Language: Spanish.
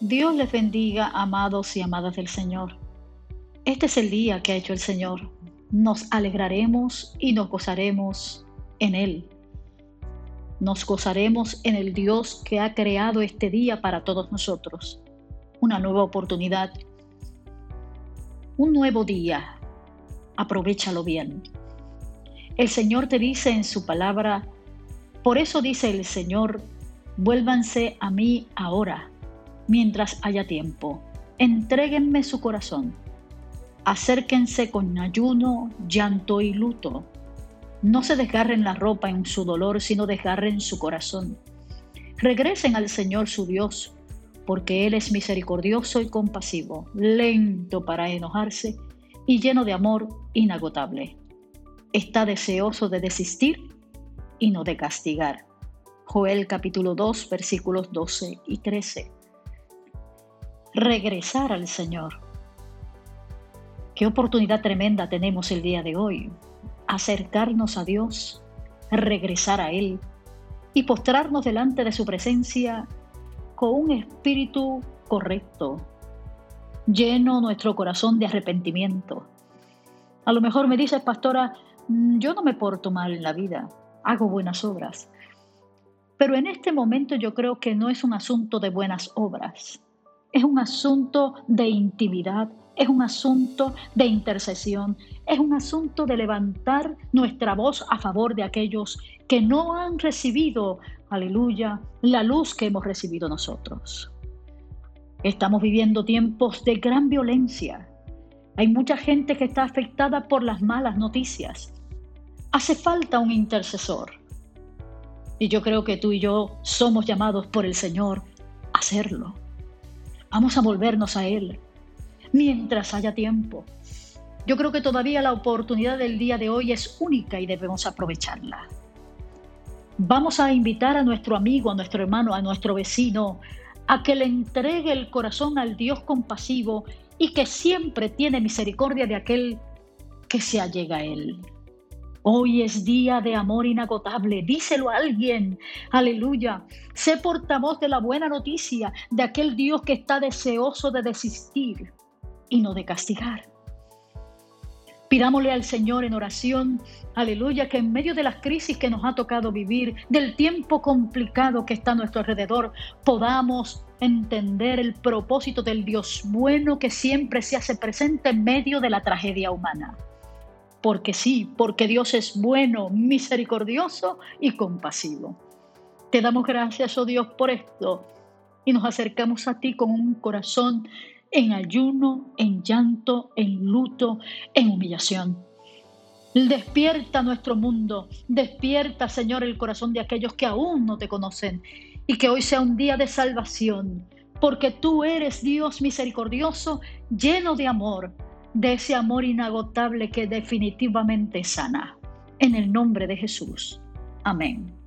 Dios les bendiga, amados y amadas del Señor. Este es el día que ha hecho el Señor. Nos alegraremos y nos gozaremos en Él. Nos gozaremos en el Dios que ha creado este día para todos nosotros. Una nueva oportunidad. Un nuevo día. Aprovechalo bien. El Señor te dice en su palabra, por eso dice el Señor, vuélvanse a mí ahora, mientras haya tiempo. Entréguenme su corazón. Acérquense con ayuno, llanto y luto. No se desgarren la ropa en su dolor, sino desgarren su corazón. Regresen al Señor su Dios, porque Él es misericordioso y compasivo, lento para enojarse y lleno de amor inagotable. Está deseoso de desistir y no de castigar. Joel capítulo 2 versículos 12 y 13. Regresar al Señor. Qué oportunidad tremenda tenemos el día de hoy. Acercarnos a Dios, regresar a Él y postrarnos delante de su presencia con un espíritu correcto, lleno nuestro corazón de arrepentimiento. A lo mejor me dices, pastora, mm, yo no me porto mal en la vida hago buenas obras. Pero en este momento yo creo que no es un asunto de buenas obras, es un asunto de intimidad, es un asunto de intercesión, es un asunto de levantar nuestra voz a favor de aquellos que no han recibido, aleluya, la luz que hemos recibido nosotros. Estamos viviendo tiempos de gran violencia. Hay mucha gente que está afectada por las malas noticias hace falta un intercesor. Y yo creo que tú y yo somos llamados por el Señor a hacerlo. Vamos a volvernos a Él mientras haya tiempo. Yo creo que todavía la oportunidad del día de hoy es única y debemos aprovecharla. Vamos a invitar a nuestro amigo, a nuestro hermano, a nuestro vecino, a que le entregue el corazón al Dios compasivo y que siempre tiene misericordia de aquel que se allega a Él. Hoy es día de amor inagotable. Díselo a alguien. Aleluya. Sé portavoz de la buena noticia de aquel Dios que está deseoso de desistir y no de castigar. Pidámosle al Señor en oración, aleluya, que en medio de las crisis que nos ha tocado vivir, del tiempo complicado que está a nuestro alrededor, podamos entender el propósito del Dios bueno que siempre se hace presente en medio de la tragedia humana porque sí, porque Dios es bueno, misericordioso y compasivo. Te damos gracias, oh Dios, por esto y nos acercamos a ti con un corazón en ayuno, en llanto, en luto, en humillación. Despierta nuestro mundo, despierta, Señor, el corazón de aquellos que aún no te conocen y que hoy sea un día de salvación, porque tú eres Dios misericordioso, lleno de amor de ese amor inagotable que definitivamente sana. En el nombre de Jesús. Amén.